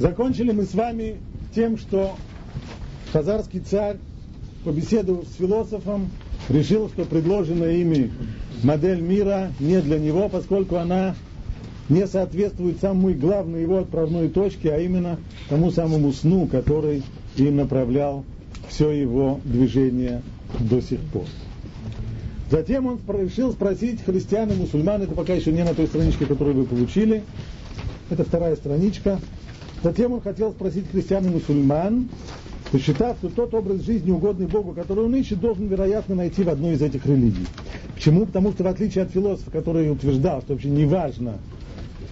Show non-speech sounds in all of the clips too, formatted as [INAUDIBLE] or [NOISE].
Закончили мы с вами тем, что хазарский царь, побеседовав с философом, решил, что предложенная ими модель мира не для него, поскольку она не соответствует самой главной его отправной точке, а именно тому самому сну, который им направлял все его движение до сих пор. Затем он решил спросить христиан и мусульман, это пока еще не на той страничке, которую вы получили, это вторая страничка. Затем он хотел спросить христиан и мусульман, посчитав, что тот образ жизни, угодный Богу, который он ищет, должен, вероятно, найти в одной из этих религий. Почему? Потому что в отличие от философа, который утверждал, что вообще не важно,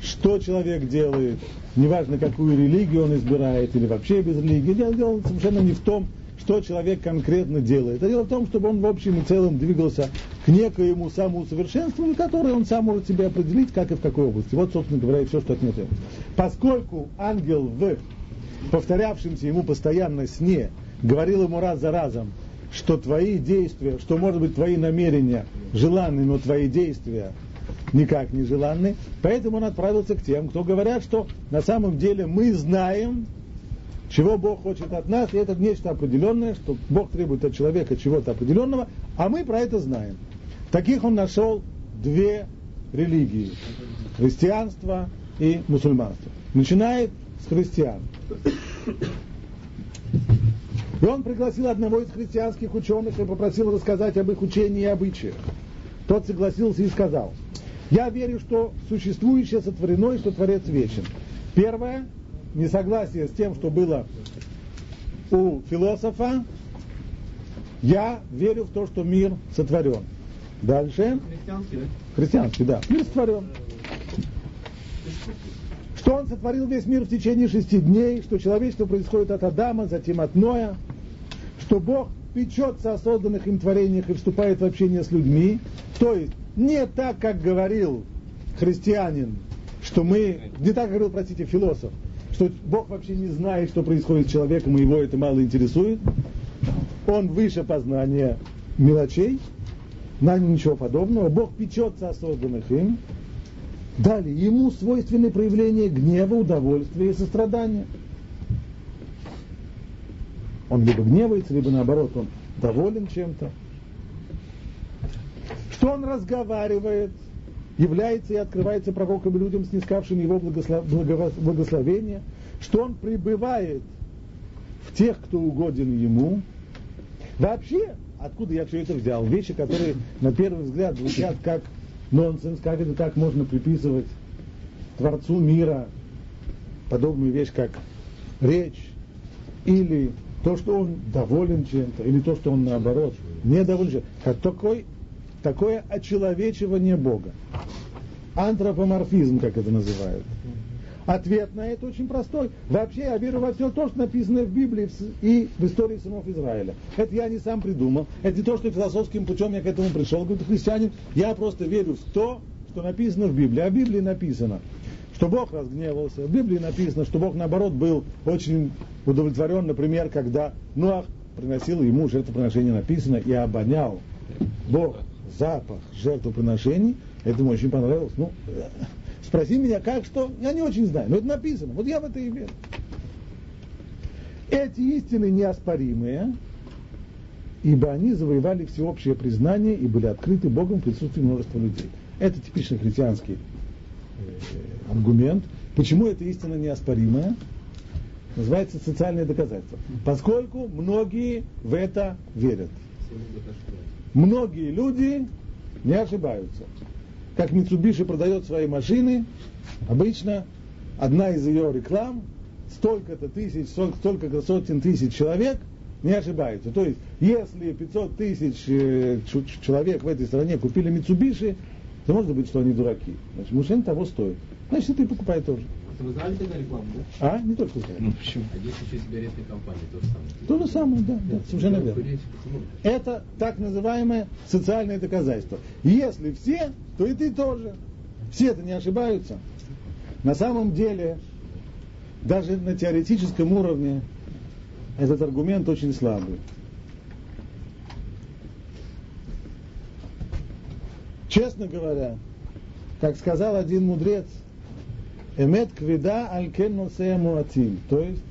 что человек делает, неважно, какую религию он избирает, или вообще без религии, дело совершенно не в том, что человек конкретно делает. А дело в том, чтобы он в общем и целом двигался к некоему самоусовершенствованию, которое он сам может себе определить, как и в какой области. Вот, собственно говоря, и все, что от него требуется. Поскольку ангел в повторявшемся ему постоянно сне говорил ему раз за разом, что твои действия, что, может быть, твои намерения желанны, но твои действия никак не желанны. Поэтому он отправился к тем, кто говорят, что на самом деле мы знаем, чего Бог хочет от нас, и это нечто определенное, что Бог требует от человека чего-то определенного, а мы про это знаем. Таких он нашел две религии – христианство и мусульманство. Начинает с христиан. И он пригласил одного из христианских ученых и попросил рассказать об их учении и обычаях. Тот согласился и сказал, я верю, что существующее сотворено и что Творец вечен. Первое, несогласие с тем, что было у философа, я верю в то, что мир сотворен. Дальше. Христианский, да? Христианский, да. Мир сотворен. Что он сотворил весь мир в течение шести дней, что человечество происходит от Адама, затем от Ноя, что Бог печется о созданных им творениях и вступает в общение с людьми. То есть не так, как говорил христианин, что мы, не так говорил, простите, философ, что Бог вообще не знает, что происходит с человеком, и его это мало интересует. Он выше познания мелочей, нам ничего подобного. Бог печется о созданных им. Далее, ему свойственны проявления гнева, удовольствия и сострадания. Он либо гневается, либо наоборот, он доволен чем-то. Что он разговаривает, является и открывается пророком и людям, снискавшим его благословение, что он пребывает в тех, кто угоден ему. Вообще, откуда я все это взял? Вещи, которые на первый взгляд звучат как нонсенс, как это так можно приписывать Творцу мира подобную вещь, как речь, или то, что он доволен чем-то, или то, что он наоборот недоволен чем-то. Такой такое очеловечивание Бога. Антропоморфизм, как это называют. Ответ на это очень простой. Вообще я верю во все то, что написано в Библии и в истории сынов Израиля. Это я не сам придумал. Это не то, что философским путем я к этому пришел, говорит христианин. Я просто верю в то, что написано в Библии. А в Библии написано, что Бог разгневался. В Библии написано, что Бог, наоборот, был очень удовлетворен, например, когда Ноах приносил ему жертвоприношение, написано, и обонял Бог запах жертвоприношений, это ему очень понравилось. Ну, спроси меня, как, что, я не очень знаю, но это написано, вот я в это и верю. Эти истины неоспоримые, ибо они завоевали всеобщее признание и были открыты Богом в присутствии множества людей. Это типичный христианский э, аргумент. Почему эта истина неоспоримая? Называется социальное доказательство. Поскольку многие в это верят многие люди не ошибаются. Как Mitsubishi продает свои машины, обычно одна из ее реклам, столько-то тысяч, столько-то сотен тысяч человек не ошибаются. То есть, если 500 тысяч э, человек в этой стране купили Mitsubishi, то может быть, что они дураки. Значит, машина того стоит. Значит, ты покупай тоже. Вы знали тогда рекламу, да? А? Не только знали. Ну почему? А есть еще сигаретные компании, то же самое. То же самое, да, да, совершенно верно. Это так называемое социальное доказательство. Если все, то и ты тоже. Все-то не ошибаются. На самом деле, даже на теоретическом уровне этот аргумент очень слабый. Честно говоря, как сказал один мудрец – Эмет квида алькен муатим. То есть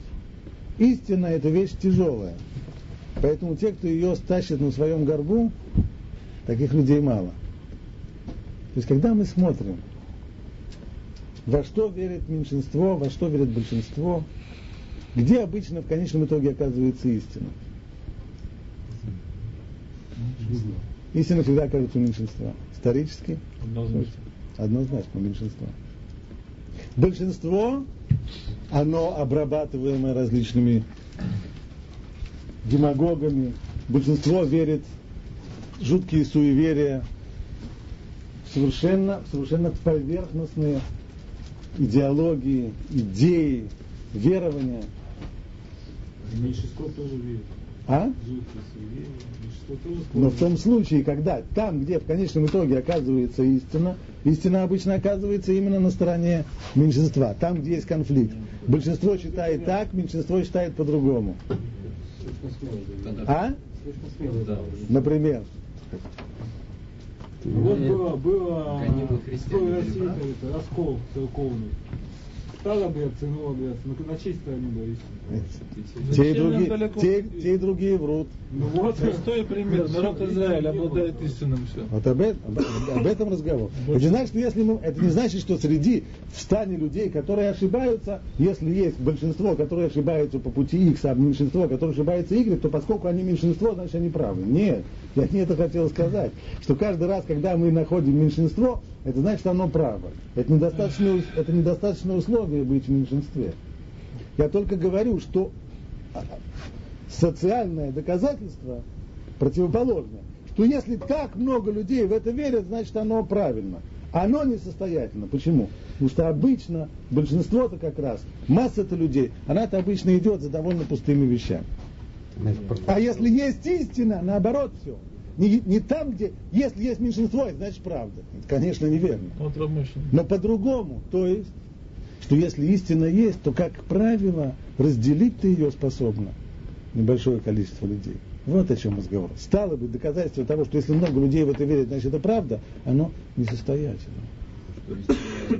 истина это вещь тяжелая. Поэтому те, кто ее стащит на своем горбу, таких людей мало. То есть, когда мы смотрим, во что верит меньшинство, во что верит большинство, где обычно в конечном итоге оказывается истина? Истина всегда окажется у меньшинства. Исторически? Однозначно. Однозначно меньшинство. Большинство, оно обрабатываемое различными демагогами. Большинство верит в жуткие суеверия, совершенно, совершенно поверхностные идеологии, идеи, верования. Меньшинство тоже верит. А? Но в том случае, когда там, где в конечном итоге оказывается истина, истина обычно оказывается именно на стороне меньшинства, там, где есть конфликт. Большинство считает так, меньшинство считает по-другому. А? Например. Вот было, было Каникулы в России раскол церковный. Стало бояться, иного бояться, но на чьей стороне боишься? Те и, другие, те, те и другие врут. Ну вот, Простой пример. Народ Израиля обладает истинным все. Вот об, этом- об- об этом разговор. Это не значит, что если мы, это не значит, что среди в стане людей, которые ошибаются, если есть большинство, которые ошибаются по пути X, а меньшинство, которое ошибается Y, то поскольку они меньшинство, значит они правы. Нет, я не это хотел сказать. Что каждый раз, когда мы находим меньшинство, это значит, что оно право. Это недостаточное, это недостаточное условие быть в меньшинстве. Я только говорю, что а, социальное доказательство противоположное. Что если так много людей в это верят, значит оно правильно. Оно несостоятельно. Почему? Потому что обычно большинство-то как раз, масса-то людей, она-то обычно идет за довольно пустыми вещами. А если есть истина, наоборот все. Не, не там, где, если есть меньшинство, это значит правда. Это, конечно, неверно. Но по-другому, то есть, что если истина есть, то, как правило, разделить ты ее способна небольшое количество людей. Вот о чем разговор. Стало быть, доказательство того, что если много людей в это верят, значит это правда, оно несостоятельно. Э, как?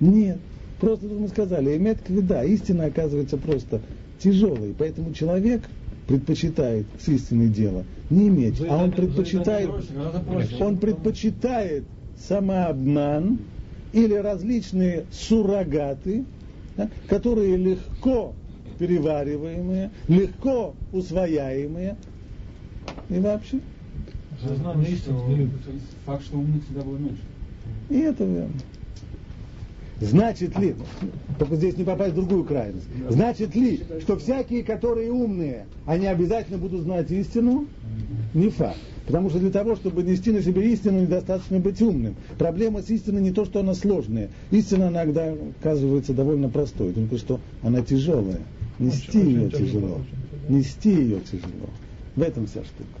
Нет. Просто тут мы сказали, имеет квида, истина оказывается просто тяжелой, поэтому человек предпочитает с истиной дело не иметь, а он предпочитает, он предпочитает самообман или различные суррогаты, да, которые легко перевариваемые, легко усвояемые и вообще. Сознание истины. Факт, что умных всегда было меньше. И это верно. Значит ли, только здесь не попасть в другую крайность, значит ли, что всякие, которые умные, они обязательно будут знать истину? Не факт. Потому что для того, чтобы нести на себе истину, недостаточно быть умным. Проблема с истиной не то, что она сложная. Истина иногда оказывается довольно простой, только что она тяжелая. Нести Очень- ее очень тяжело, тяжело. Нести ее тяжело. В этом вся штука.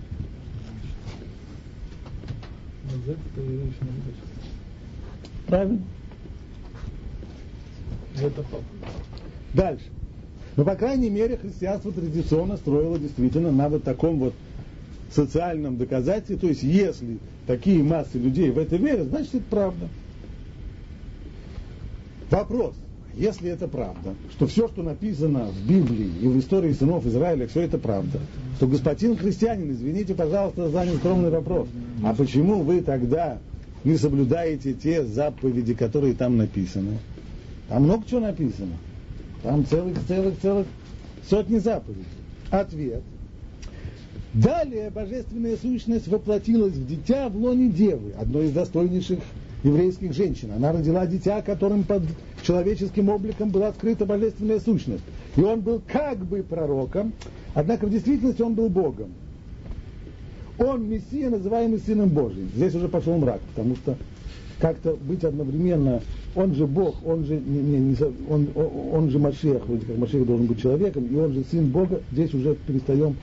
Правильно? Это. Дальше. Но, по крайней мере, христианство традиционно строило действительно на вот таком вот социальном доказательстве. То есть, если такие массы людей в это верят, значит, это правда. Вопрос. Если это правда, что все, что написано в Библии и в истории сынов Израиля, все это правда, то господин христианин, извините, пожалуйста, за нескромный вопрос, а почему вы тогда не соблюдаете те заповеди, которые там написаны? Там много чего написано. Там целых, целых, целых сотни заповедей. Ответ. Далее божественная сущность воплотилась в дитя в лоне девы, одной из достойнейших еврейских женщин. Она родила дитя, которым под человеческим обликом была открыта божественная сущность. И он был как бы пророком, однако в действительности он был Богом. Он Мессия, называемый Сыном Божьим. Здесь уже пошел мрак, потому что как-то быть одновременно, он же Бог, он же, не, не, не он, он, же Машех, вроде как Машех должен быть человеком, и он же Сын Бога, здесь уже перестаем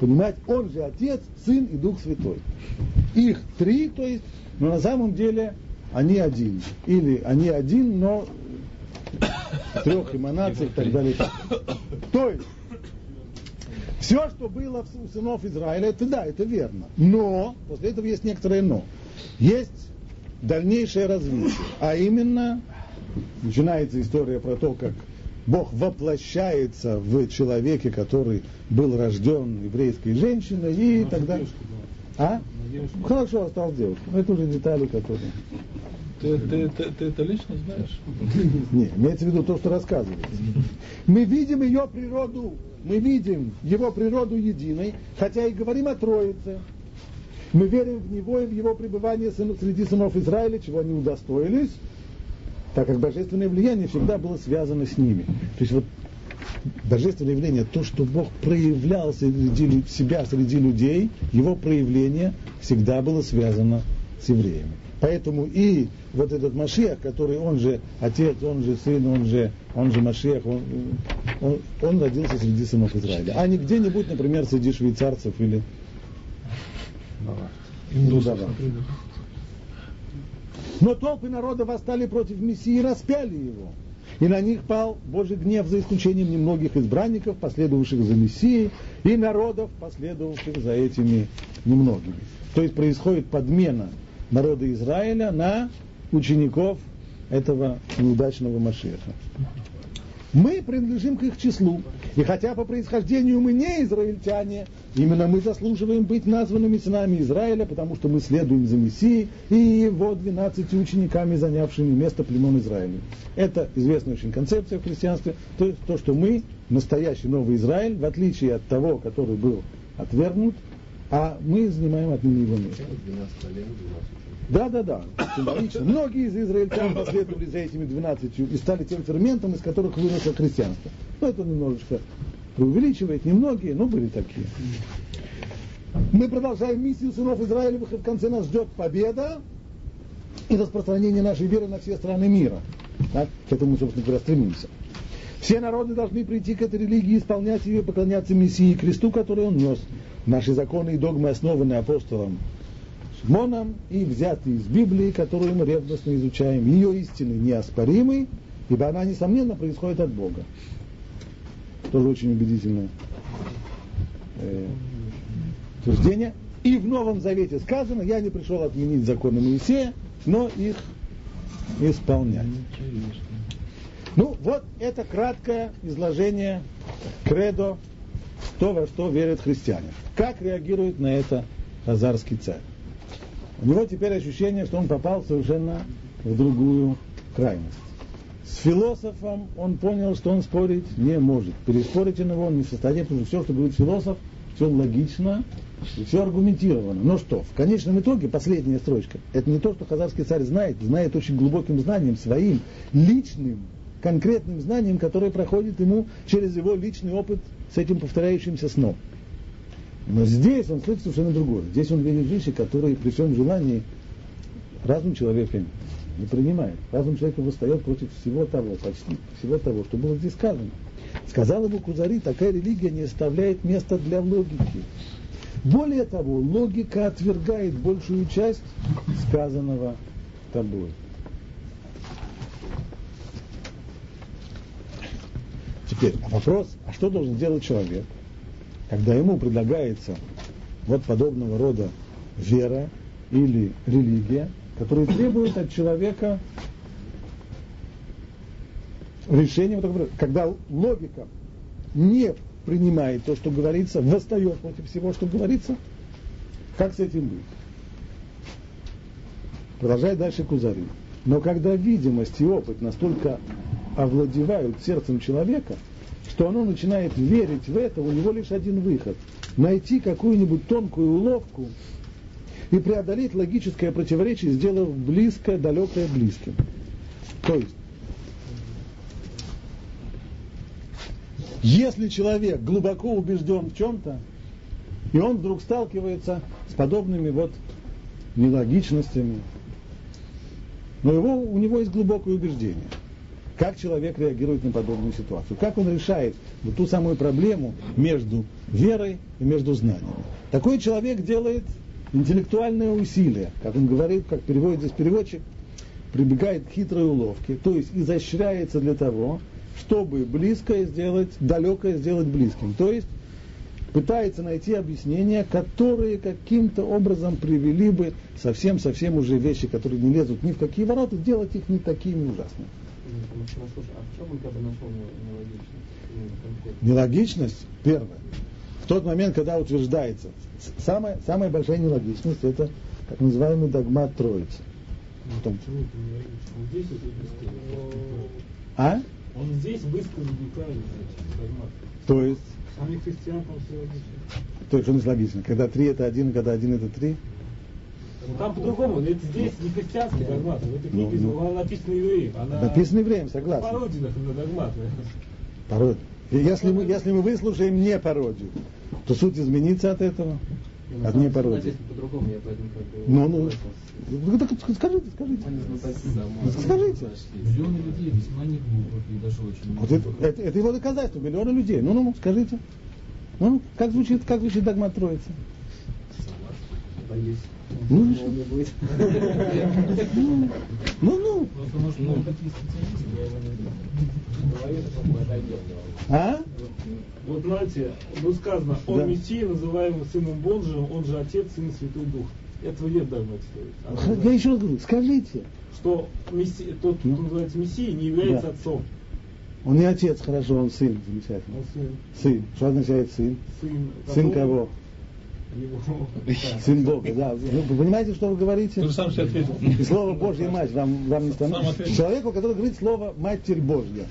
понимать, он же Отец, Сын и Дух Святой. Их три, то есть, но на самом деле они один. Или они один, но трех эманациях и так далее. То есть, все, что было у сынов Израиля, это да, это верно. Но, после этого есть некоторое но. Есть дальнейшее развитие. А именно, начинается история про то, как Бог воплощается в человеке, который был рожден еврейской женщиной, и Ну, тогда... девушка А? Девушка. Хорошо, осталось девушка. Это уже детали, которые... Ты, ты, ты, ты это лично знаешь? Не, имеется в виду то, что рассказывается. Мы видим ее природу, мы видим его природу единой, хотя и говорим о Троице. Мы верим в него и в его пребывание среди сынов Израиля, чего они удостоились, так как божественное влияние всегда было связано с ними. То есть вот божественное явление, то, что Бог проявлял среди себя среди людей, его проявление всегда было связано с евреями. Поэтому и вот этот Машиах, который он же отец, он же сын, он же, он же Машиах, он, он, он родился среди сынов Израиля. А не где-нибудь, например, среди швейцарцев или Индусов. Но толпы народа восстали против Мессии и распяли его. И на них пал Божий гнев, за исключением немногих избранников, последовавших за Мессией, и народов, последовавших за этими немногими. То есть происходит подмена народа Израиля на учеников этого неудачного Машеха. Мы принадлежим к их числу. И хотя по происхождению мы не израильтяне, именно мы заслуживаем быть названными сынами Израиля, потому что мы следуем за Мессией и его 12 учениками, занявшими место племен Израиля. Это известная очень концепция в христианстве, то есть то, что мы настоящий новый Израиль, в отличие от того, который был отвергнут, а мы занимаем отныне его место. 12 колен, 12 учеников. Да, да, да, символично. Многие из израильтян последовали за этими двенадцатью и стали тем ферментом, из которых выросло христианство. Ну, это немножечко преувеличивает, немногие, но были такие. Мы продолжаем миссию сынов Израилевых, и в конце нас ждет победа и распространение нашей веры на все страны мира. Так? К этому мы, собственно говоря, стремимся. Все народы должны прийти к этой религии, исполнять ее поклоняться Мессии и кресту, который он нес. Наши законы и догмы основаны апостолом Шмоном и взяты из Библии, которую мы ревностно изучаем. Ее истины неоспоримы, ибо она, несомненно, происходит от Бога. Тоже очень убедительное э, утверждение. И в Новом Завете сказано, я не пришел отменить законы Моисея, но их исполнять. Ну, вот это краткое изложение кредо, то, во что верят христиане. Как реагирует на это Азарский царь? У него теперь ощущение, что он попал совершенно в другую крайность. С философом он понял, что он спорить не может. Переспорить на него он не в состоянии, потому что все, что говорит философ, все логично все аргументировано. Но что, в конечном итоге, последняя строчка, это не то, что хазарский царь знает, знает очень глубоким знанием, своим личным, конкретным знанием, которое проходит ему через его личный опыт с этим повторяющимся сном. Но здесь он слышит совершенно другое. Здесь он видит вещи, которые при всем желании разум человека не принимает. Разум человека восстает против всего того, почти всего того, что было здесь сказано. Сказал ему Кузари, такая религия не оставляет места для логики. Более того, логика отвергает большую часть сказанного тобой. Теперь вопрос, а что должен делать человек, когда ему предлагается вот подобного рода вера или религия, которые требуют от человека решения, когда логика не принимает то, что говорится, восстает против всего, что говорится, как с этим быть? Продолжает дальше Кузари. Но когда видимость и опыт настолько овладевают сердцем человека, что оно начинает верить в это, у него лишь один выход – найти какую-нибудь тонкую уловку и преодолеть логическое противоречие, сделав близкое, далекое близким. То есть, если человек глубоко убежден в чем-то, и он вдруг сталкивается с подобными вот нелогичностями, но его, у него есть глубокое убеждение. Как человек реагирует на подобную ситуацию? Как он решает вот ту самую проблему между верой и между знаниями? Такой человек делает интеллектуальное усилие, как он говорит, как переводит здесь переводчик, прибегает к хитрой уловке, то есть изощряется для того, чтобы близкое сделать, далекое сделать близким. То есть пытается найти объяснения, которые каким-то образом привели бы совсем-совсем уже вещи, которые не лезут ни в какие ворота, сделать их не такими ужасными. А он как бы нашел нелогичность? Первое. В тот момент, когда утверждается, самая, самая большая нелогичность, это так называемый догмат Троицы. Потом. А? Он здесь высказал неправильно, догмат. То есть, Сами христиан там все логично. то есть, значит логично? Когда три это один, когда один это три? Ну, там по-другому, это здесь не христианский догмат, в этой Ну, книге ну. она написана евреем. Она Написано евреем, согласен. пародия на догмат. Пародия. Если мы, если мы выслушаем не пародию, то суть изменится от этого. От не пародии. По-другому, я поэтому как бы... Ну, ну, ну, скажите, скажите. Скажите. Миллионы людей весьма не глупых и даже очень Вот это, это, это его доказательство, миллионы людей. Ну, ну, ну, скажите. Ну, ну, как звучит, как звучит догмат Троицы? Боюсь. Ну. Ну, [LAUGHS] ну. Ну, такие специалисты, я его не А? Вот знаете, ну сказано, он Да. Мессия, называемый Сыном Божьим, он же Отец, Сын Святой Дух. Это нет догмат стоит. Я еще раз говорю, скажите. Что Мессия, тот, кто Ну. называется Мессией, не является Да. отцом. Он не отец, хорошо, он сын, замечательно. Он сын. Сын. Что означает сын? Сын, Сын кого? Его. [LAUGHS] Сын Бога, да. Вы, понимаете, что вы говорите? Ты же сам себе ответил. И слово Божья мать вам, вам не становится. Человеку, который говорит слово Матерь Божья.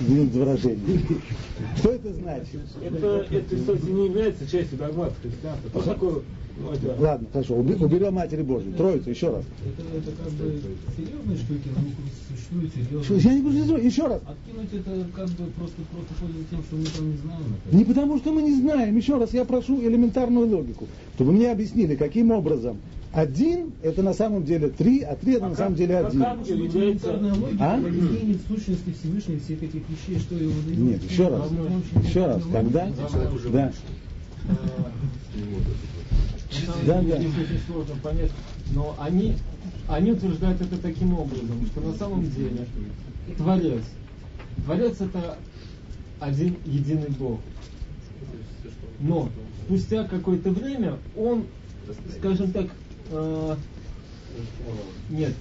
Извините выражение. [LAUGHS] Что это значит? Это, это, кстати, не является частью догмата христианства. Что такое? Ну, это, Ладно, хорошо, уберем Матери Божьей. Троицу, еще раз. Это, это как бы серьезные штуки, но существуют серьезные. Я не буду еще раз. Откинуть это как бы просто, просто пользуясь тем, что мы там не знаем. это. Не потому, что мы не знаем. Еще раз, я прошу элементарную логику, чтобы мне объяснили, каким образом один это на самом деле три, а три это А на как- самом деле как один. ангел является... Элементарная логика А? объяснение сущности Всевышнего всех этих вещей, что его дает. Нет, еще раз, еще раз, когда, да, да, да. Очень сложно понять, но они, они утверждают это таким образом, что на самом деле Творец, Творец это один единый Бог. Но спустя какое-то время он, скажем так, э, нет,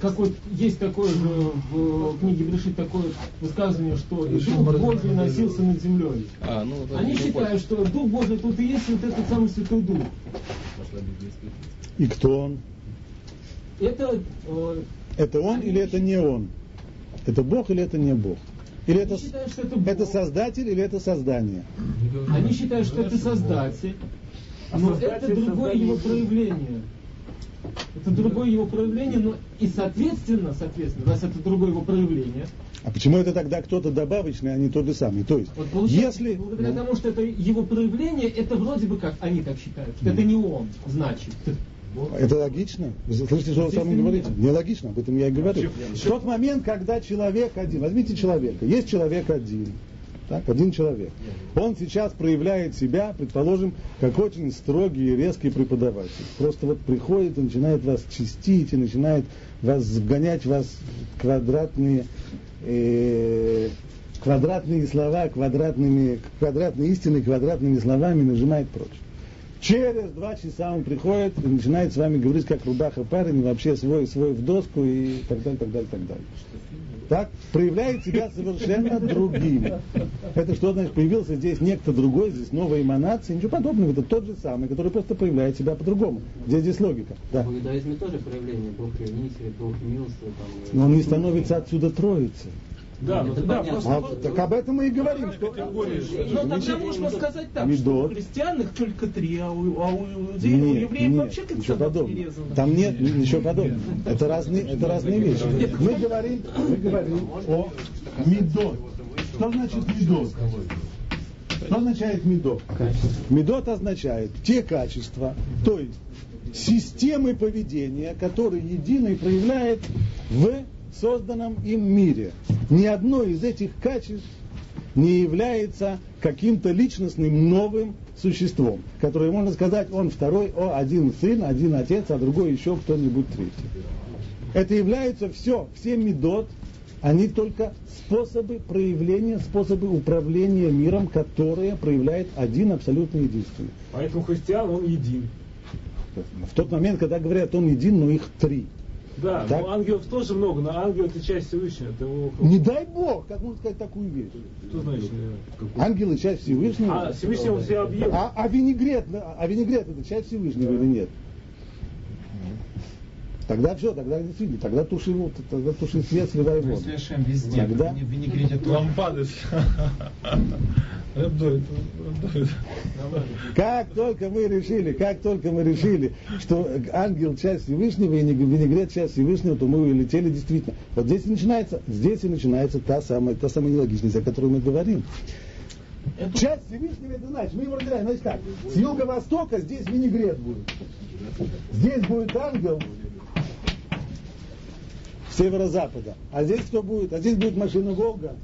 какой, есть такое же в книге Брешит такое высказывание, что и Дух Божий носился над землей. А, ну, да, Они ну, считают, что Дух Божий тут и есть вот этот самый Святой Дух. И кто он? Это э, Это он или это не он? Это Бог или это не Бог? Или это, считают, что это Бог. это создатель или это создание? Они считают, что это Создатель, но это Создатель, другое создание его проявление. Это другое его проявление, но и соответственно, соответственно, раз это другое его проявление, А почему это тогда кто-то добавочный, а не тот же самый? То есть, вот получается, если... благодаря Ну, тому, что это его проявление, это вроде бы как, они так считают, что это не он, значит. Это логично? Вы слышите, что вы сами говорите? Нелогично, об этом я и говорю. В тот момент, когда человек один, возьмите человека, есть человек один, так, один человек. Он сейчас проявляет себя, предположим, как очень строгий и резкий преподаватель. Просто вот приходит и начинает вас чистить, и начинает вас сгонять вас в квадратные, э, квадратные слова, квадратными, квадратные истины, квадратными словами нажимает прочь. Через два часа он приходит и начинает с вами говорить, как рубаха парень, вообще свой, свой в доску и так далее, так далее, так далее. Так, проявляет себя совершенно другим. Это что значит, появился здесь некто другой, здесь новая эманация, ничего подобного, это тот же самый, который просто проявляет себя по-другому. Где здесь логика? Да. В иудаизме тоже проявление Бог ревнитель, Бог милостив. Там, Но он не становится отсюда троицей. Да, ну да, просто... А, так об этом мы и говорим, что... Но тогда можно сказать так, что Медот. у христиан их только три, а у, а у у Нет, евреев нет, вообще как ничего садок подобного. перерезано. Там нет ничего подобного. Это разные, это разные вещи. Мы говорим, мы говорим о медот. Что значит медот? Что означает медот? Медот означает те качества, то есть системы поведения, которые единый проявляет в созданном им мире. Ни одно из этих качеств не является каким-то личностным новым существом, которое можно сказать, он второй, о, один сын, один отец, а другой еще кто-нибудь третий. Это является все, все медот, Они только способы проявления, способы управления миром, которые проявляет один абсолютно единственный. Поэтому христиан он един. В тот момент, когда говорят, он един, но их три. Да, Так. но ангелов тоже много, но ангел это часть Всевышнего. Это его... Не дай Бог, как можно сказать такую вещь? Что значит? Ангелы часть Всевышнего. А, Всевышний он все объект. А, а винегрет, а винегрет это часть Всевышнего или нет? Тогда все, тогда действительно, тогда туши, вот, тогда туши свет, сливай воду. Ашем везде, Тогда- в винегрете тоже. Лампады. [LAUGHS] Как только мы решили, как только мы решили, что ангел часть Всевышнего и винегрет часть Всевышнего, то мы улетели действительно. Вот здесь и начинается, здесь и начинается та самая, та самая нелогичность, о которой мы говорим. Часть Всевышнего это значит, мы его разделяем, значит так, с юго-востока здесь винегрет будет. Здесь будет ангел северо-запада. А здесь кто будет? А здесь будет машина Волга.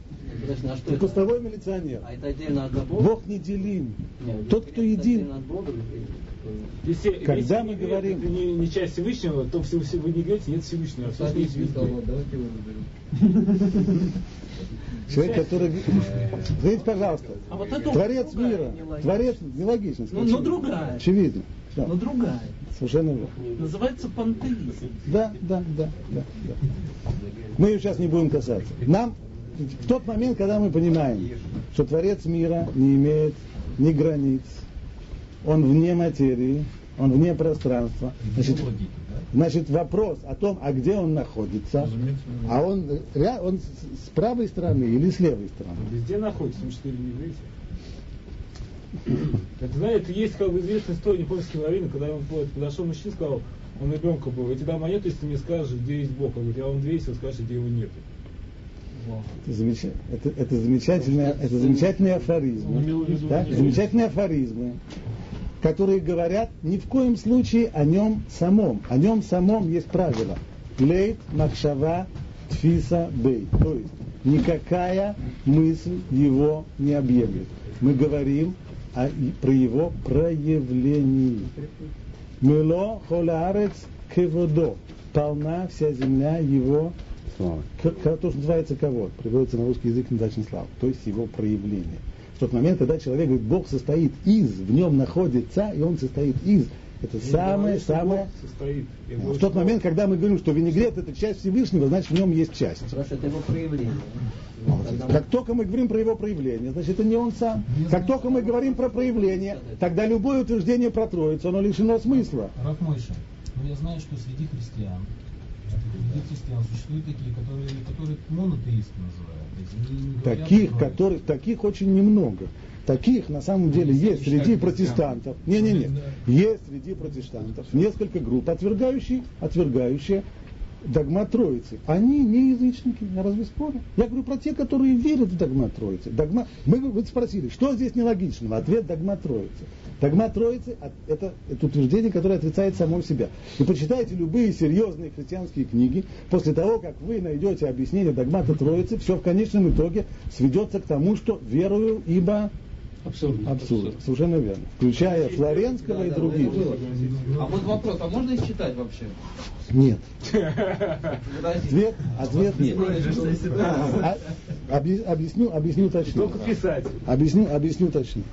Подожди, а что И это? постовой милиционер. А это отдельно от Бога? Бог не делим. Нет, Тот, кто един. Если, Когда если мы говорим- это не, не часть Всевышнего, то в Всев- в винегрете нет Всевышнего, все, есть. Давайте его выберем. [LAUGHS] Человек, который... Смотрите, [LAUGHS] пожалуйста. А вот это Творец другая мира. Творец нелогичность. Ну, ну, другая. Очевидно. Да, Но другая. Совершенно верно. Называется пантеизм. Да, да, да, да, да. Мы ее сейчас не будем касаться. Нам в тот момент, когда мы понимаем, что Творец мира не имеет ни границ, он вне материи, он вне пространства, значит, значит вопрос о том, а где он находится, а он, он с- правой стороны или с левой стороны. Везде находится, потому что не видите. [COUGHS] Это, знаете, есть как бы известная история японской лавины, когда он подошел мужчина и сказал, он ребенка был, я тебе дам монету, если ты мне скажешь, где есть Бог. Он говорит, я вам две, если вы скажете, где его нет. Это, замеча- это, это замечательные, это замечательные афоризмы. Виду да, замечательные афоризмы, которые говорят ни в коем случае о нем самом. О нем самом есть правило. Лейт Махшава Тфиса Бей. То есть никакая мысль его не объемлет. Мы говорим о- про его проявлении. Мело холаарец кеводо. Полна вся земля его славы. То, что называется кого? Приводится на русский язык недачный слава. То есть его проявление. В тот момент, когда человек говорит, Бог состоит из, в нем находится, и он состоит из, это самое, самое... Состоит. В тот что момент, когда мы говорим, что винегрет это часть Всевышнего, значит в нем есть часть. Потому что это его проявление. Как только мы говорим про его проявление, значит это не он сам. Как только мы говорим про проявление, тогда любое утверждение про Троицу, оно лишено смысла. Раф Мойша, ну я знаю, что среди христиан, среди христиан существуют такие, которые, монотеисты называют. Говорят Таких, таких очень немного. Таких на самом деле Они есть среди протестантов. Не-не-не. Есть среди протестантов несколько групп, отвергающие, отвергающие догмат Троицы. Они не язычники, я разве спорю? Я говорю про те, которые верят в догмат Троицы. Догма... Мы вы спросили, что здесь нелогичного? Ответ догмат Троицы. Догмат Троицы это, это утверждение, которое отрицает само себя. И почитайте любые серьезные христианские книги, после того, как вы найдете объяснение догмата Троицы, все в конечном итоге сведется к тому, что верую, ибо Абсурдно. абсурд. Совершенно верно. Включая Флоренского и других. А вот вопрос, а можно их читать вообще? Нет. Ответ, ответ нет. А- объяс- объясню, объясню точнее. Только писать. Объясню, объясню точнее.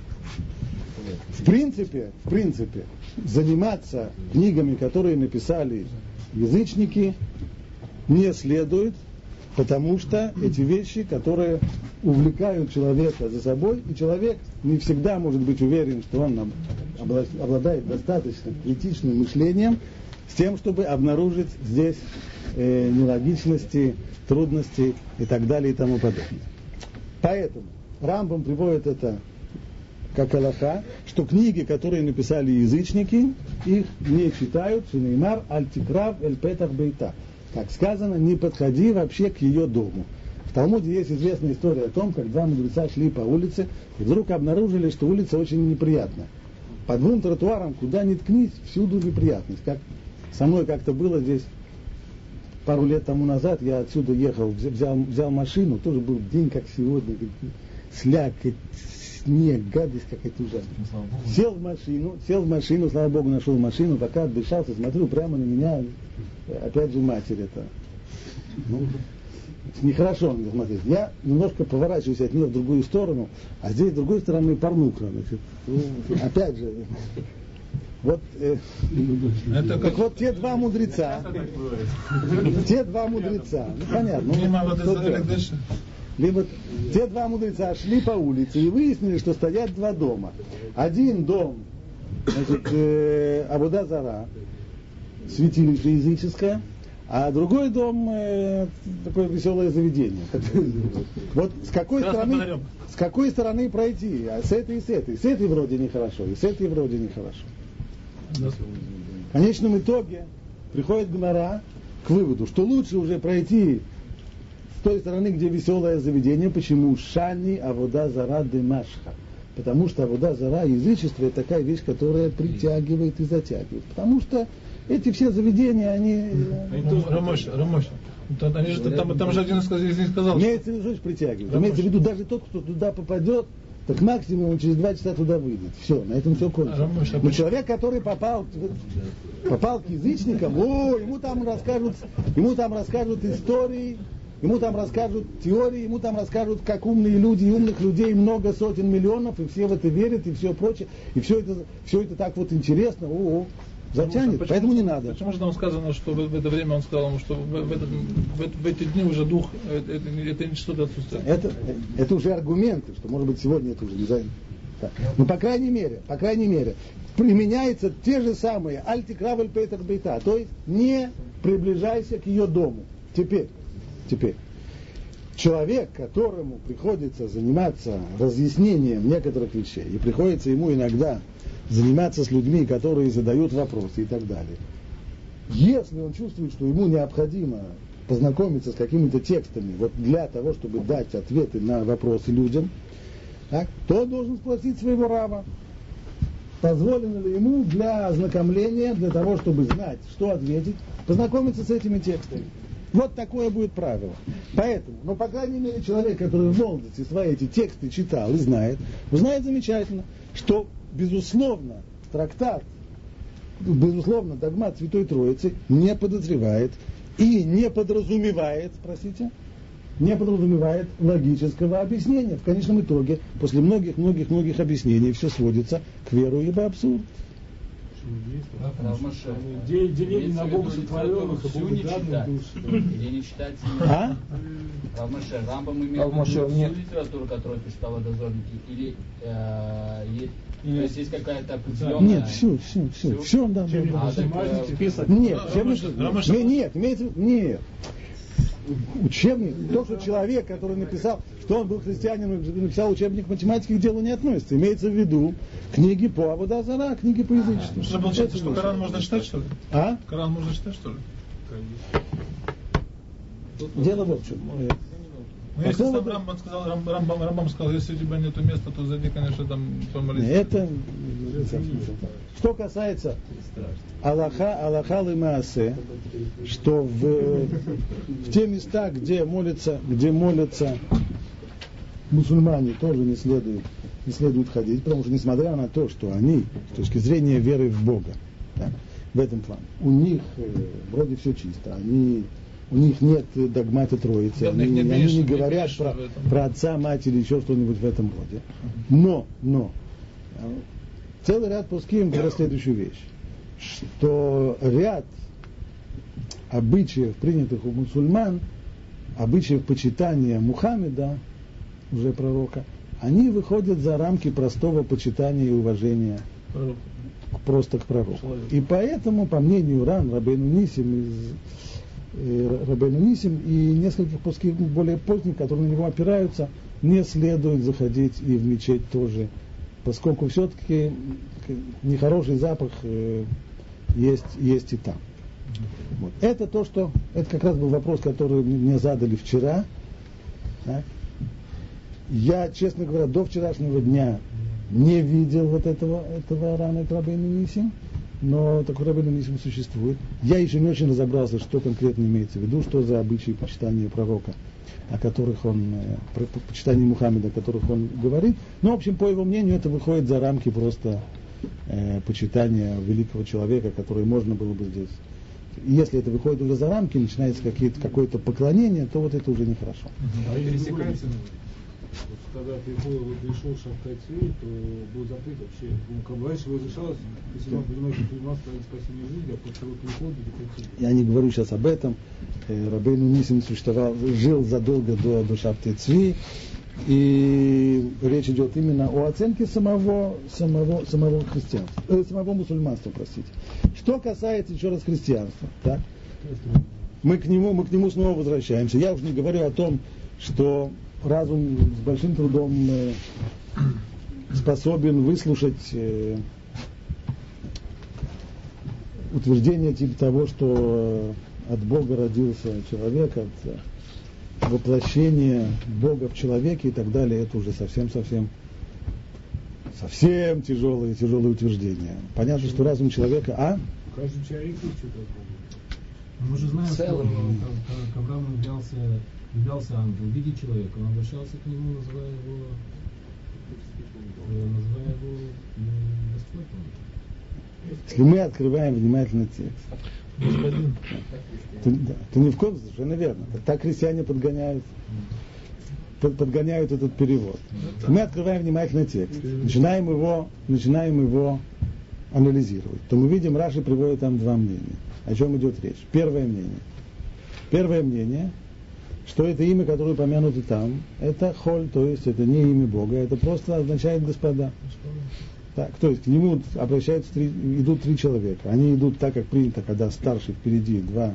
В принципе, в принципе, заниматься книгами, которые написали язычники, не следует, потому что эти вещи, которые увлекают человека за собой, и человек не всегда может быть уверен, что он об- обла- обладает достаточно критичным мышлением с тем, чтобы обнаружить здесь э, нелогичности, трудности и так далее и тому подобное. Поэтому Рамбам приводит это как Аллаха, что книги, которые написали язычники, их не читают, Шинеймар, Альтикрав, Эль Петах Бейта. Как сказано, не подходи вообще к ее дому. В Талмуде есть известная история о том, как два мудреца шли по улице и вдруг обнаружили, что улица очень неприятная. По двум тротуарам, куда ни ткнись, всюду неприятность. Как со мной как-то было здесь пару лет тому назад, я отсюда ехал, взя- взял, взял машину, тоже был день, как сегодня, слякоть, снег, гадость какая-то ужасная. Ну. Сел в машину, сел в машину, слава богу, нашел машину, пока отдышался, смотрю, прямо на меня, опять же, матерь это. Ну, нехорошо него смотреть. Я немножко поворачиваюсь от нее в другую сторону, а здесь с другой стороны порнуха. Значит, опять же, вот, э, Это так как вот те два мудреца, те два мудреца, ну понятно, ну, Либо те два мудреца шли по улице и выяснили, что стоят два дома. Один дом, значит, э, Абуда Зара, святилище языческое, а другой дом э, такое веселое заведение. [LAUGHS] Вот с какой стороны, с какой стороны пройти? А с этой и с этой. С этой вроде нехорошо, и с этой вроде нехорошо. В конечном итоге приходит Гмара к выводу, что лучше уже пройти с той стороны, где веселое заведение. Почему? Шани авода зара демашха. Потому что авода зара, язычество, это такая вещь, которая притягивает и затягивает. Потому что эти все заведения, они... э, Они тоже Рамош, Рамош. Там, они же- там, там же один из них сказал, Имеется в виду, что притягивает. Имеется в виду, даже тот, кто туда попадет, так максимум он через два часа туда выйдет. Все, на этом все кончится. А Но человек, который попал, попал к язычникам, о, ему там расскажут, ему там расскажут истории, ему там расскажут теории, ему там расскажут, как умные люди, и умных людей много сотен миллионов, и все в это верят, и все прочее, и все это, все это так вот интересно, о, затянет, Почему- поэтому не надо. Почему же там сказано, что в, в это время он сказал ему, что в, в этот- в- в эти дни уже дух, э, это, это, это не что-то отсутствует. Это, это уже аргументы, что может быть сегодня это уже не. Так. Ну, по крайней мере, по крайней мере, применяются те же самые альтикравель пейтер бейта, то есть не приближайся к ее дому. Теперь, теперь, человек, которому приходится заниматься разъяснением некоторых вещей, и приходится ему иногда заниматься с людьми, которые задают вопросы и так далее, если он чувствует, что ему необходимо познакомиться с какими-то текстами вот для того, чтобы дать ответы на вопросы людям, так, то он должен спросить своего раба, позволено ли ему для ознакомления, для того, чтобы знать, что ответить, познакомиться с этими текстами. Вот такое будет правило. Поэтому, ну, по крайней мере, человек, который в молодости свои эти тексты читал и знает, узнает замечательно, что, безусловно, трактат, безусловно, догмат Святой Троицы не подозревает и не подразумевает, спросите, не подразумевает логического объяснения. В конечном итоге, после многих-многих-многих объяснений, все сводится к веру ибо абсурд. Равмаше. Де- Деление на Бога сотворенных и Бога не данных читать. душ. Или не читать А? Равмаше, Рамбам имеет Равмаше, в виду нет. всю литературу, которую писал дозорники, или э, есть, то есть есть какая-то определенная... Нет, все, все, все, Всю? все, да, да, да. А, так, список. Нет, нет, виду- нет. Учебник, то, что человек, который написал, что он был христианином написал учебник математики, к делу не относится. Имеется в виду книги по Абудазара, книги по язычеству. Что получается, что. Коран можно читать, что ли? А? Коран можно читать, что ли? Дело в чем. Ну, если сам Рамбам сказал, Рам- Рамбам, Рамбам сказал, если у тебя нет места, то зайди, конечно, там помолись. Это что касается Аллаха, Аллаха Лимаасе, что в, в те места, где молятся, где молятся мусульмане, тоже не следует, не следует ходить, потому что несмотря на то, что они, с точки зрения веры в Бога, да, в этом плане, у них э, вроде все чисто, они у них нет догмата Троицы, Да, они, не они не не говорят пишут про, про отца, мать или еще что-нибудь в этом роде. Но, но, целый ряд пуским говорят следующую вещь, что ряд обычаев, принятых у мусульман, обычаев почитания Мухаммеда, уже пророка, они выходят за рамки простого почитания и уважения Пророк. просто к пророку. Человек. И поэтому, по мнению Ран, Рабейну Нисим, из, э, Рабейну Нисим и нескольких пуских более поздних, которые на него опираются, не следует заходить и в мечеть тоже, поскольку все-таки нехороший запах э, есть, есть и там. Вот. Это то, что, это как раз был вопрос, который мне задали вчера. Так. Я, честно говоря, до вчерашнего дня не видел вот этого, этого рана Рабейна Нисим, но такой Рабейна Нисим существует. Я еще не очень разобрался, что конкретно имеется в виду, что за обычаи почитания пророка, о которых он, э, про почитание Мухаммеда, о которых он говорит. Но, в общем, по его мнению, это выходит за рамки просто э, почитания великого человека, который можно было бы здесь Если это выходит уже за рамки, начинается какие-то, какое-то поклонение, то вот это уже нехорошо. А пересекается, вот когда пришел, вот пришел Шахтай Цви, то был запрет вообще. Ну, как бы раньше разрешалось, если он понимает, что принимал спасение жизни, а после его прихода запретили. Я не говорю сейчас об этом. Э, Рабейну Нисин существовал, жил задолго до, до Шафты Цви, и речь идет именно о оценке самого, самого, самого христианства, э, самого мусульманства, простите. Что касается еще раз христианства, так? Мы к нему, мы к нему снова возвращаемся. Я уже не говорю о том, что разум с большим трудом э, способен выслушать э, утверждение типа того, что от Бога родился человек, от э, воплощения Бога в человеке и так далее, это уже совсем-совсем совсем тяжелые, тяжелые утверждения. Понятно, что разум человека, а? Каждый человек ищет Бога. Мы же знаем, что к Аврааму являлся, являлся ангел в виде человека. Он обращался к нему, называя его, э, называя его м, Господь. Если мы открываем внимательно текст, то, да, то ни в коем случае, совершенно верно. Так христиане подгоняют, под- подгоняют этот перевод. Мы открываем внимательно текст, начинаем его, начинаем его анализировать, то мы видим, Раши приводит там два мнения. О чем идет речь? Первое мнение. Первое мнение, что это имя, которое упомянуто там, это холь, то есть это не имя Бога, это просто означает господа. Так, то есть к нему обращаются три, идут три человека. Они идут так, как принято, когда старший впереди, два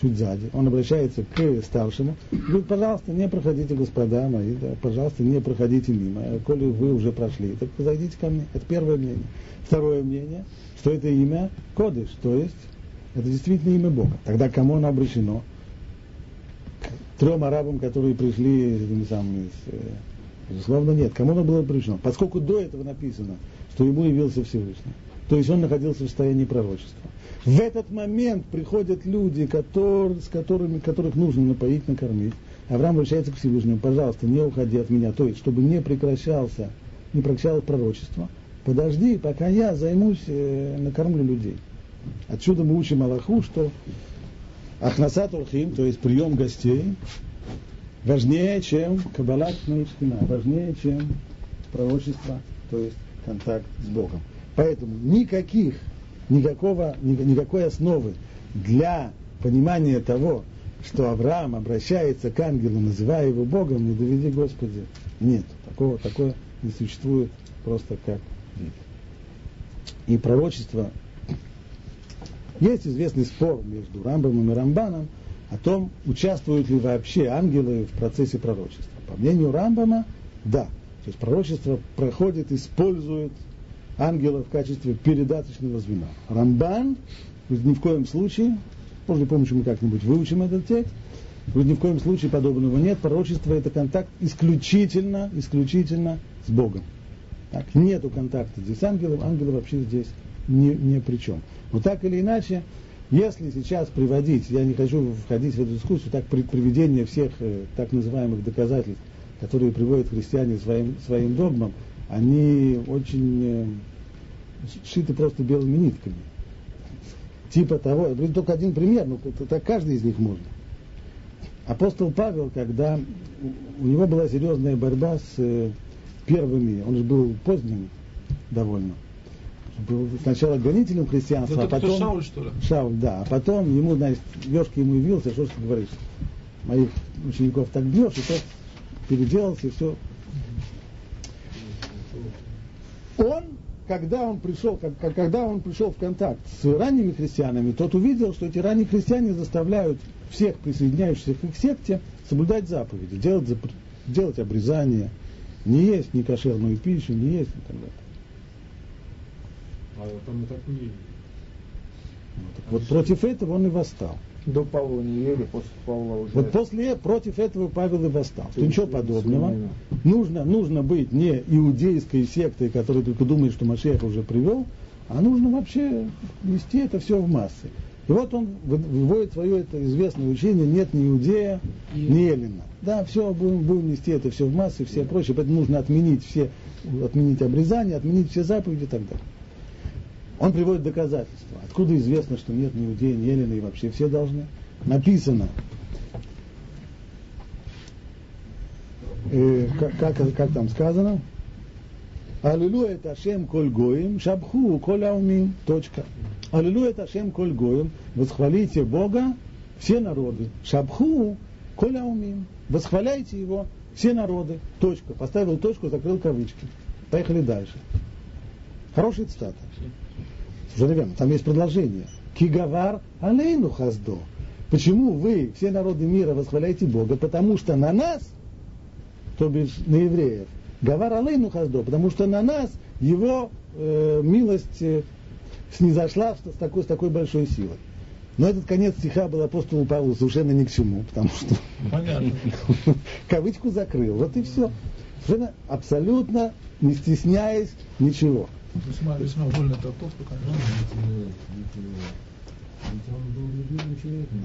чуть сзади. Он обращается к старшему. Говорит, пожалуйста, не проходите, господа мои, да, пожалуйста, не проходите мимо. Коли вы уже прошли, так зайдите ко мне. Это первое мнение. Второе мнение, что это имя Кодыш, то есть это действительно имя Бога. Тогда кому оно обращено? Трем арабам, которые пришли этими самыми, с, э, безусловно, нет. Кому оно было обращено? Поскольку до этого написано, что ему явился Всевышний. То есть он находился в состоянии пророчества. В этот момент приходят люди, которые, с которыми, которых нужно напоить, накормить. Авраам обращается к Всевышнему, пожалуйста, не уходи от меня. То есть, чтобы не прекращался, не прекращалось пророчество. Подожди, пока я займусь, э, накормлю людей. Отсюда мы учим Аллаху, что Ахнасат Урхим, то есть прием гостей, важнее, чем Кабалат Шхина, важнее, чем пророчество, то есть контакт с Богом. Поэтому никаких, никакого, ни- никакой основы для понимания того, что Авраам обращается к ангелу, называя его Богом, не доведи Господи, нет. Такого, такое не существует просто как нет. И пророчество есть известный спор между Рамбамом и Рамбаном о том, участвуют ли вообще ангелы в процессе пророчества. По мнению Рамбама, да. То есть пророчество проходит, использует ангела в качестве передаточного звена. Рамбан ни в коем случае, позже помощью мы как-нибудь выучим этот текст, ни в коем случае подобного нет. Пророчество это контакт исключительно, исключительно с Богом. Так, нету контакта здесь с ангелы вообще здесь ни, ни при чем. Но так или иначе, если сейчас приводить, я не хочу входить в эту дискуссию, так при приведение всех э, так называемых доказательств, которые приводят христиане своим, своим догмам, они очень э, сшиты просто белыми нитками. Типа того, я говорю, только один пример, но так каждый из них можно. Апостол Павел, когда у него была серьезная борьба с э, первыми, он же был поздним довольно, был сначала гонителем христианства, Это а кто, потом... Шауль, что ли? Шауль, да. А потом ему, значит, Лешка ему явился, что ж ты говоришь, моих учеников так бьешь, и тот переделался, и все. Он, когда он пришел, как- когда он пришел в контакт с ранними христианами, тот увидел, что эти ранние христиане заставляют всех присоединяющихся к их секте соблюдать заповеди, делать, делать обрезание, не есть некошерную пищу, не есть и так далее. А там и так не есть. Вот против этого он и восстал. До Павла не ели, после Павла уже. Вот после, против этого Павел и восстал. Что ничего подобного. Нужно, нужно быть не иудейской сектой, которая только думает, что Машех уже привел, а нужно вообще нести это все в массы. И вот он вы- выводит свое это известное учение, нет ни иудея, ни эллина. Да, все, будем, будем нести это все в массы, все прочее, поэтому нужно отменить все, отменить обрезание, отменить все заповеди и так далее. Он приводит доказательства. Откуда известно, что нет ни иудея, ни эллина, и вообще все должны? Написано. Э, как, как, как там сказано? Аллилу это Ашем коль гоим, шабху коль аумим. Точка. Аллилу это Ашем коль гоим. Восхвалите Бога все народы. Шабху коль аумим. Восхваляйте его все народы. Точка. Поставил точку, закрыл кавычки. Поехали дальше. Хорошая цитата. Верно. Там есть продолжение. Кигавар алейну хаздо. Почему вы, все народы мира, восхваляете Бога? Потому что на нас, то бишь на евреев, Гавар алейну хаздо, потому что на нас его э, милость э, снизошла с такой, с такой большой силой. Но этот конец стиха был апостолу Павлу совершенно ни к чему, потому что [LAUGHS] кавычку закрыл. Вот и все. Совершенно абсолютно не стесняясь ничего. Весьма, весьма вольная трактовка, конечно.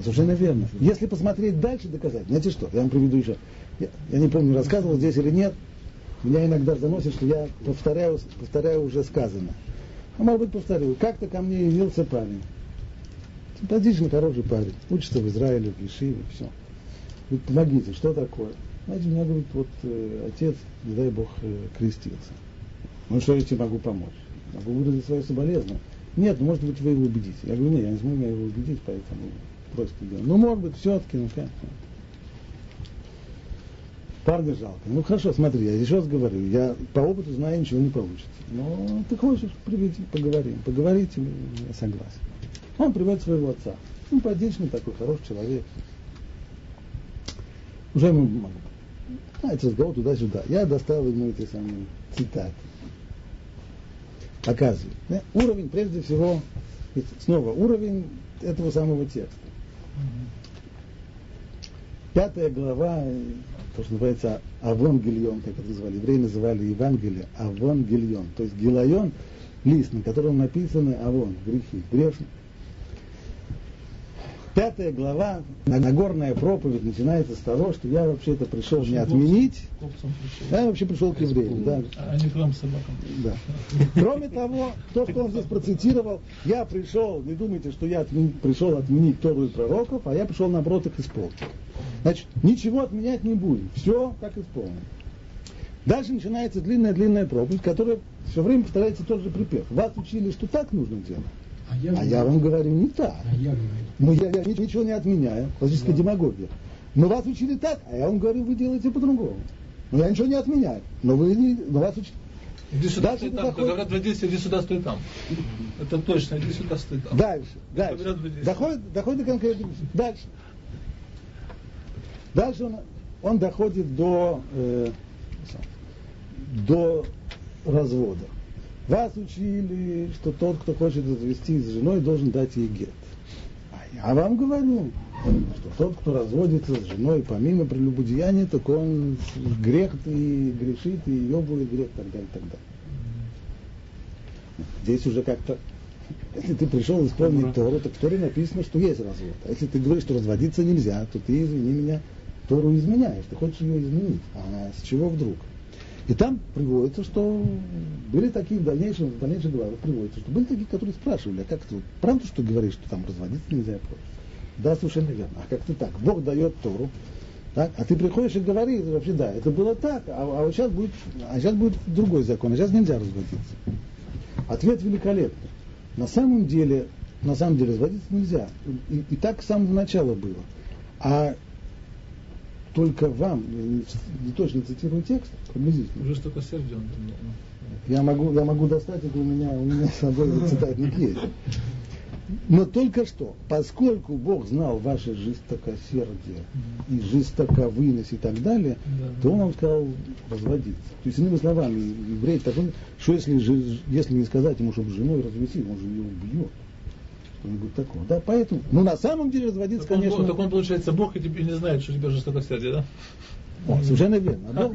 Совершенно верно. Если посмотреть дальше, доказать. Знаете что, я вам приведу еще. Я, я не помню, рассказывал здесь или нет. Меня иногда заносит, что я повторяю, повторяю уже сказанное. А может быть повторю. Как-то ко мне явился парень. Симпатичный, хороший парень. Учится в Израиле, в Ешиве, все. Говорит, помогите, что такое? Знаете, у меня, говорит, вот э, отец, не дай Бог, э, крестился. Ну что я тебе могу помочь? Могу выразить свое соболезнование. Нет, ну может быть вы его убедите. Я говорю, нет, я не смогу его убедить, поэтому просьбу делаю. Ну, может быть, все-таки, ну как. Парня жалко. Ну хорошо, смотри, я еще раз говорю, я по опыту знаю, ничего не получится. Но ты хочешь, приведи, поговорим. Поговорите, я согласен. Он приводит своего отца. Симпатичный такой, хороший человек. Уже ему могу. Знаете, разговор туда-сюда. Я достал ему эти самые цитаты показывает. Да? Уровень, прежде всего, снова уровень этого самого текста. Пятая глава, то, что называется Авонгельон, как это называли, евреи называли Евангелие Авонгельон, то есть Гилайон, лист, на котором написаны Авон, грехи, грешный. Пятая глава, Нагорная проповедь начинается с того, что я вообще-то пришел не отменить, я вообще пришел к евреям. Да. А не к вам собакам. Да. Кроме того, то, что он здесь процитировал, я пришел, не думайте, что я отмен, пришел отменить Тору и пророков, а я пришел наоборот их исполнить. Значит, ничего отменять не будем, все как исполнено. Дальше начинается длинная-длинная проповедь, которая все время повторяется тот же припев. Вас учили, что так нужно делать. А я, а я вам говорю не так. А я говорю. Но я, я ничего не отменяю. Классическая да. демагогия. Но вас учили так, а я вам говорю, вы делаете по-другому. Но я ничего не отменяю. Но вы не, но вас учили. Иди сюда, дальше стой там. Заходит... Говорят, в иди сюда, стой там. Это точно, иди сюда, стой там. Дальше, дальше. Говорят, доходит, доходит до конкретного. Дальше. Дальше он, он доходит до, э, до развода. Вас учили, что тот, кто хочет развестись с женой, должен дать ей гет. А я вам говорю, что тот, кто разводится с женой помимо прелюбодеяния, так он грех и грешит, и ее будет грех, так далее, так далее. Здесь уже как-то, если ты пришел исполнить Тору, так в Торе написано, что есть развод. А если ты говоришь, что разводиться нельзя, то ты, извини меня, Тору изменяешь, ты хочешь ее изменить. А с чего вдруг? И там приводится, что были такие в дальнейшем, в дальнейших главах приводится, что были такие, которые спрашивали, а как ты, правда, что говоришь, что там разводиться нельзя и? Да, совершенно верно. А как ты так? Бог дает Тору, так? А ты приходишь и говоришь, вообще да, это было так, а, а вот сейчас будет, а сейчас будет другой закон, а сейчас нельзя разводиться. Ответ великолепный. На самом деле, на самом деле разводиться нельзя. И, и так с самого начала было. А только вам, не, не точно цитирую текст, приблизительно. Уже что-то сердце Я могу, я могу достать это, у меня, у меня с собой цитатник есть. Но только что, поскольку Бог знал ваше жестокосердие и жестоковыность и так далее, да, то Он вам сказал разводиться. То есть, иными словами, еврей такой, что если, если не сказать ему, чтобы с женой развести, он же ее убьет что-нибудь такого. Да, поэтому, ну на самом деле разводиться, так конечно... Он, так он, получается, Бог и не знает, что у тебя жестокосердие, да? О, совершенно верно. Бог,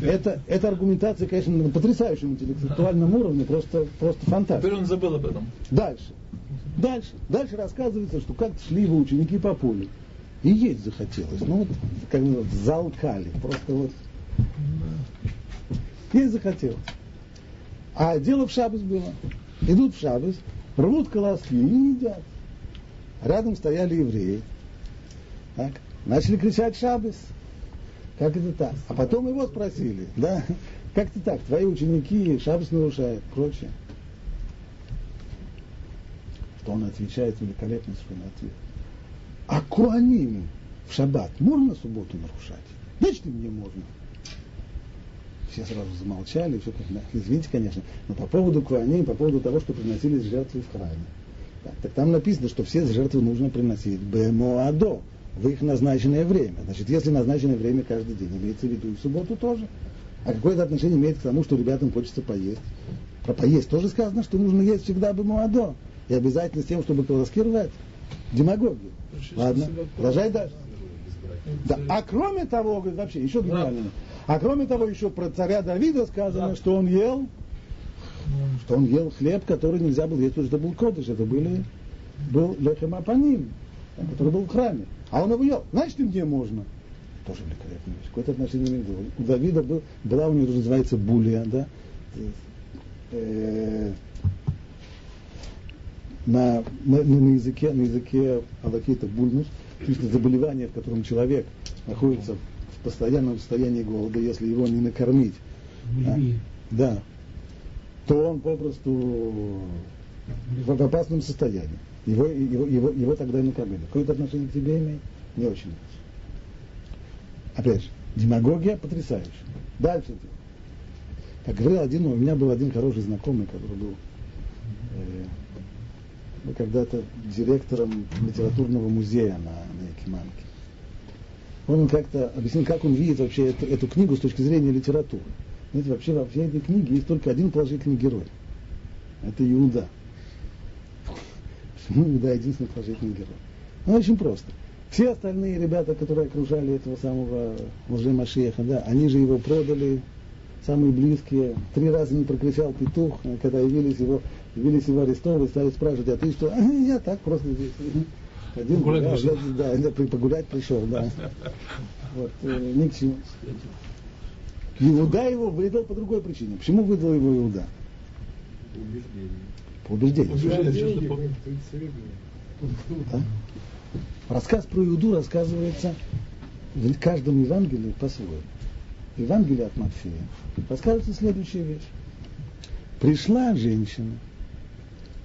это, эта аргументация, конечно, на потрясающем интеллектуальном уровне, просто, просто фантастика. Теперь он забыл об этом. Дальше. Дальше. Дальше рассказывается, что как-то шли его ученики по полю. И есть захотелось. Ну, вот, как бы залкали. Просто вот. Есть захотелось. А дело в шабас было. Идут в шабас, рвут колоски и едят. Рядом стояли евреи. Так, начали кричать шабас. Как это так? А потом его спросили, да, как ты так, твои ученики шабас нарушают, прочее. Что он отвечает великолепный свой ответ. А куаним в шаббат можно субботу нарушать? Значит, и мне можно. Все сразу замолчали, все как, извините, конечно, но по поводу куаним, по поводу того, что приносились жертвы в храме. Так, так там написано, что все жертвы нужно приносить бемоадо, в их назначенное время. Значит, если назначенное время каждый день, имеется в виду и в субботу тоже. А какое это отношение имеет к тому, что ребятам хочется поесть? Про поесть тоже сказано, что нужно есть всегда бы молодо. И обязательно с тем, чтобы колоски рвать. Демагогия. Ладно, продолжай дальше. Да. А кроме того, говорит, вообще, еще гениально. А кроме того, еще про царя Давида сказано, да. что он ел, что он ел хлеб, который нельзя было есть, потому что это был кодыш, это были, был лехем апаним, который был в храме. А он его ел. Значит, и мне можно. Тоже великолепная вещь. Какое-то отношение имеет У Давида был, была у него, называется, булия, да? Э, на, на, на языке, на языке Алакита бульнус, то заболевание, в котором человек находится постоянном состоянии голода, если его не накормить, а, да, то он попросту в, опасном состоянии. Его, его, его, его тогда и накормили. Какое-то отношение к тебе имеет? Не очень. Опять же, демагогия потрясающая. Дальше. Как говорил один, у меня был один хороший знакомый, который был э, когда-то директором литературного музея на, на Якиманке. Он как-то объяснил, как он видит вообще эту, эту книгу с точки зрения литературы. Знаете, вообще во всей этой книге есть только один положительный герой. Это Иуда. Почему [LAUGHS] Иуда единственный положительный герой? Ну, очень просто. Все остальные ребята, которые окружали этого самого лже-машеха, да, они же его продали, самые близкие. Три раза не прокричал петух, когда явились его явились его арестовывать, стали спрашивать, а ты что? А, я так просто здесь. Один, погулять да, пришел. Да, да, погулять пришел, да. Вот, э, ни к чему. Иуда его выдал по другой причине. Почему выдал его Иуда? По убеждению. По убеждению. Да? Рассказ про Иуду рассказывается в каждом Евангелии по-своему. Евангелие от Матфея рассказывается следующая вещь. Пришла женщина,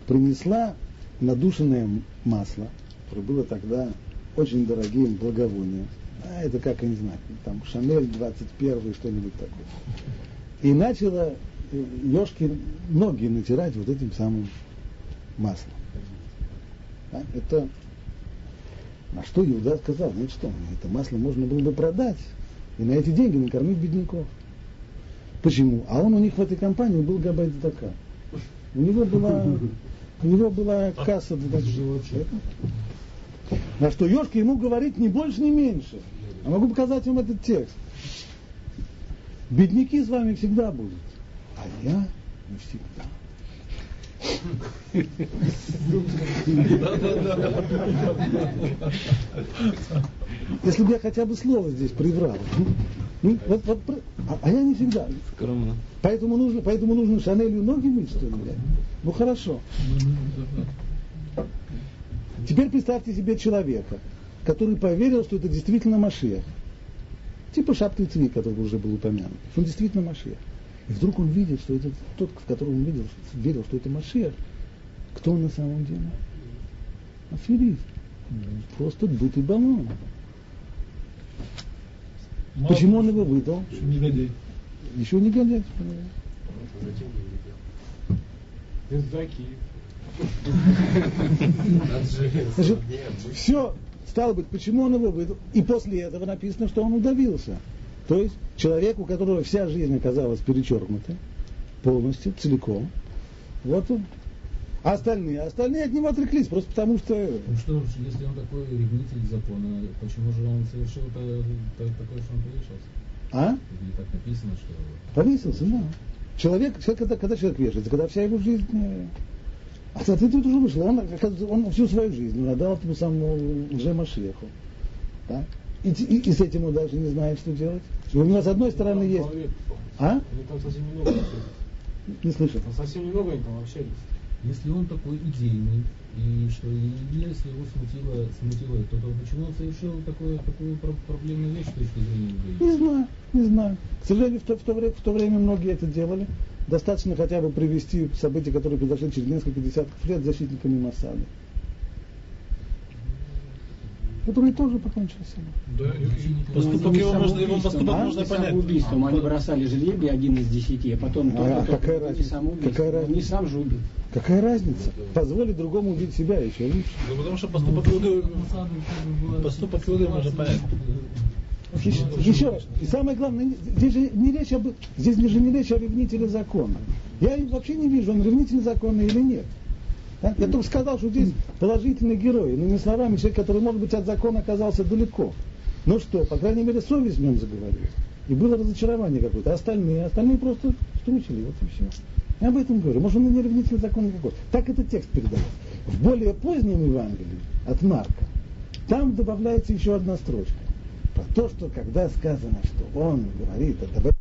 принесла надушенное масло, которое было тогда очень дорогим благовонием. А это как, я не знаю, там Шанель 21 что-нибудь такое. И начала ешки э, ноги натирать вот этим самым маслом. Да? Это на что Иуда сказал, ну что, это масло можно было бы продать и на эти деньги накормить бедняков. Почему? А он у них в этой компании был Габайт Дака. У него была у него была касса для человека. На что Йошка ему говорит ни больше, ни меньше. Я могу показать вам этот текст. Бедняки с вами всегда будут, а я не всегда. Если бы я хотя бы слово здесь приврал. Ну, вот, вот, а, а я не всегда. Скромно. Поэтому нужно, поэтому нужно Шанелью ноги мыть, что ли? Ну хорошо. Теперь представьте себе человека, который поверил, что это действительно Машех. Типа шапки цви, который уже был упомянут. Что он действительно Машех. И вдруг он видит, что это тот, в которого он видел, верил, что это Машех. Кто он на самом деле? Аферист. Просто дутый баллон. Мало Почему он его выдал? Еще негодяй. Еще негодяй. Значит, все, стало быть, почему он его выдал? И после этого написано, что он удавился. То есть человек, у которого вся жизнь оказалась перечеркнута, полностью, целиком, вот он. А остальные? Остальные от него отреклись, просто потому что... Ну что, если он такой ревнитель закона, почему же он совершил такое, что он повешался? А? Или так написано, что... Повесился, да. Человек, человек когда, когда человек вешается, когда вся его жизнь... А тут уже вышло, он, он всю свою жизнь отдал этому самому лже-машеху. Да? И, и, и с этим он даже не знает, что делать. У него с одной стороны есть... А? Не слышал. Но совсем немного они там общались. Если он такой идейный, и что если его смутила, смутила то, то почему он совершил такое, такую про- проблемную вещь с точки зрения идеи? Не знаю, не знаю. К сожалению, в то, в то вре- в то время многие это делали. Достаточно хотя бы привести события, которые произошли через несколько десятков лет защитниками Масады. Который тоже покончил с собой. Да, Ну, поступок его можно, его поступок а? можно понять. самоубийством. Они бросали жребий один из десяти, а потом А, тот, а тот, какая не разница? Какая Он не разница? сам же убил. Какая разница? Позволить другому убить себя еще лучше. Ну, потому что поступок Иуды, поступок Иуды можно понять. Еще, еще. И самое главное, не- здесь же не речь об, здесь же не речь о ревнителе закона. Я вообще не вижу, он ревнитель закона или нет. Да? Я только сказал, что здесь положительный герой. Иными словами, человек, который, может быть, от закона оказался далеко. Ну что, по крайней мере, совесть в нем заговорила. И было разочарование какое-то. Остальные, остальные просто стручили, вот и все. Я об этом говорю. Может, он и не ревнитель закона никакой. Так этот текст передает. В более позднем Евангелии от Марка там добавляется еще одна строчка. То, что когда сказано, что он говорит, это